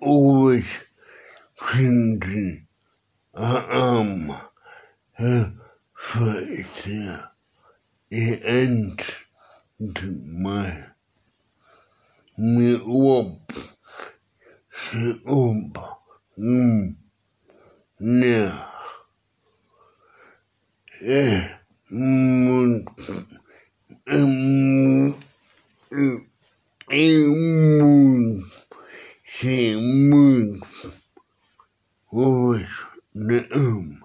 always changing um uh, the end to my me up she up um yeah eh um um um um Семен was No,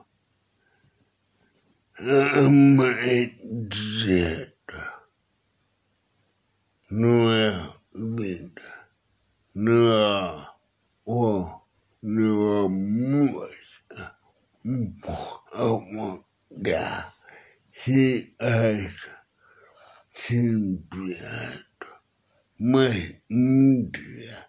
Amazet No, Vid Noa O Noa Mus she He As Simbriat My India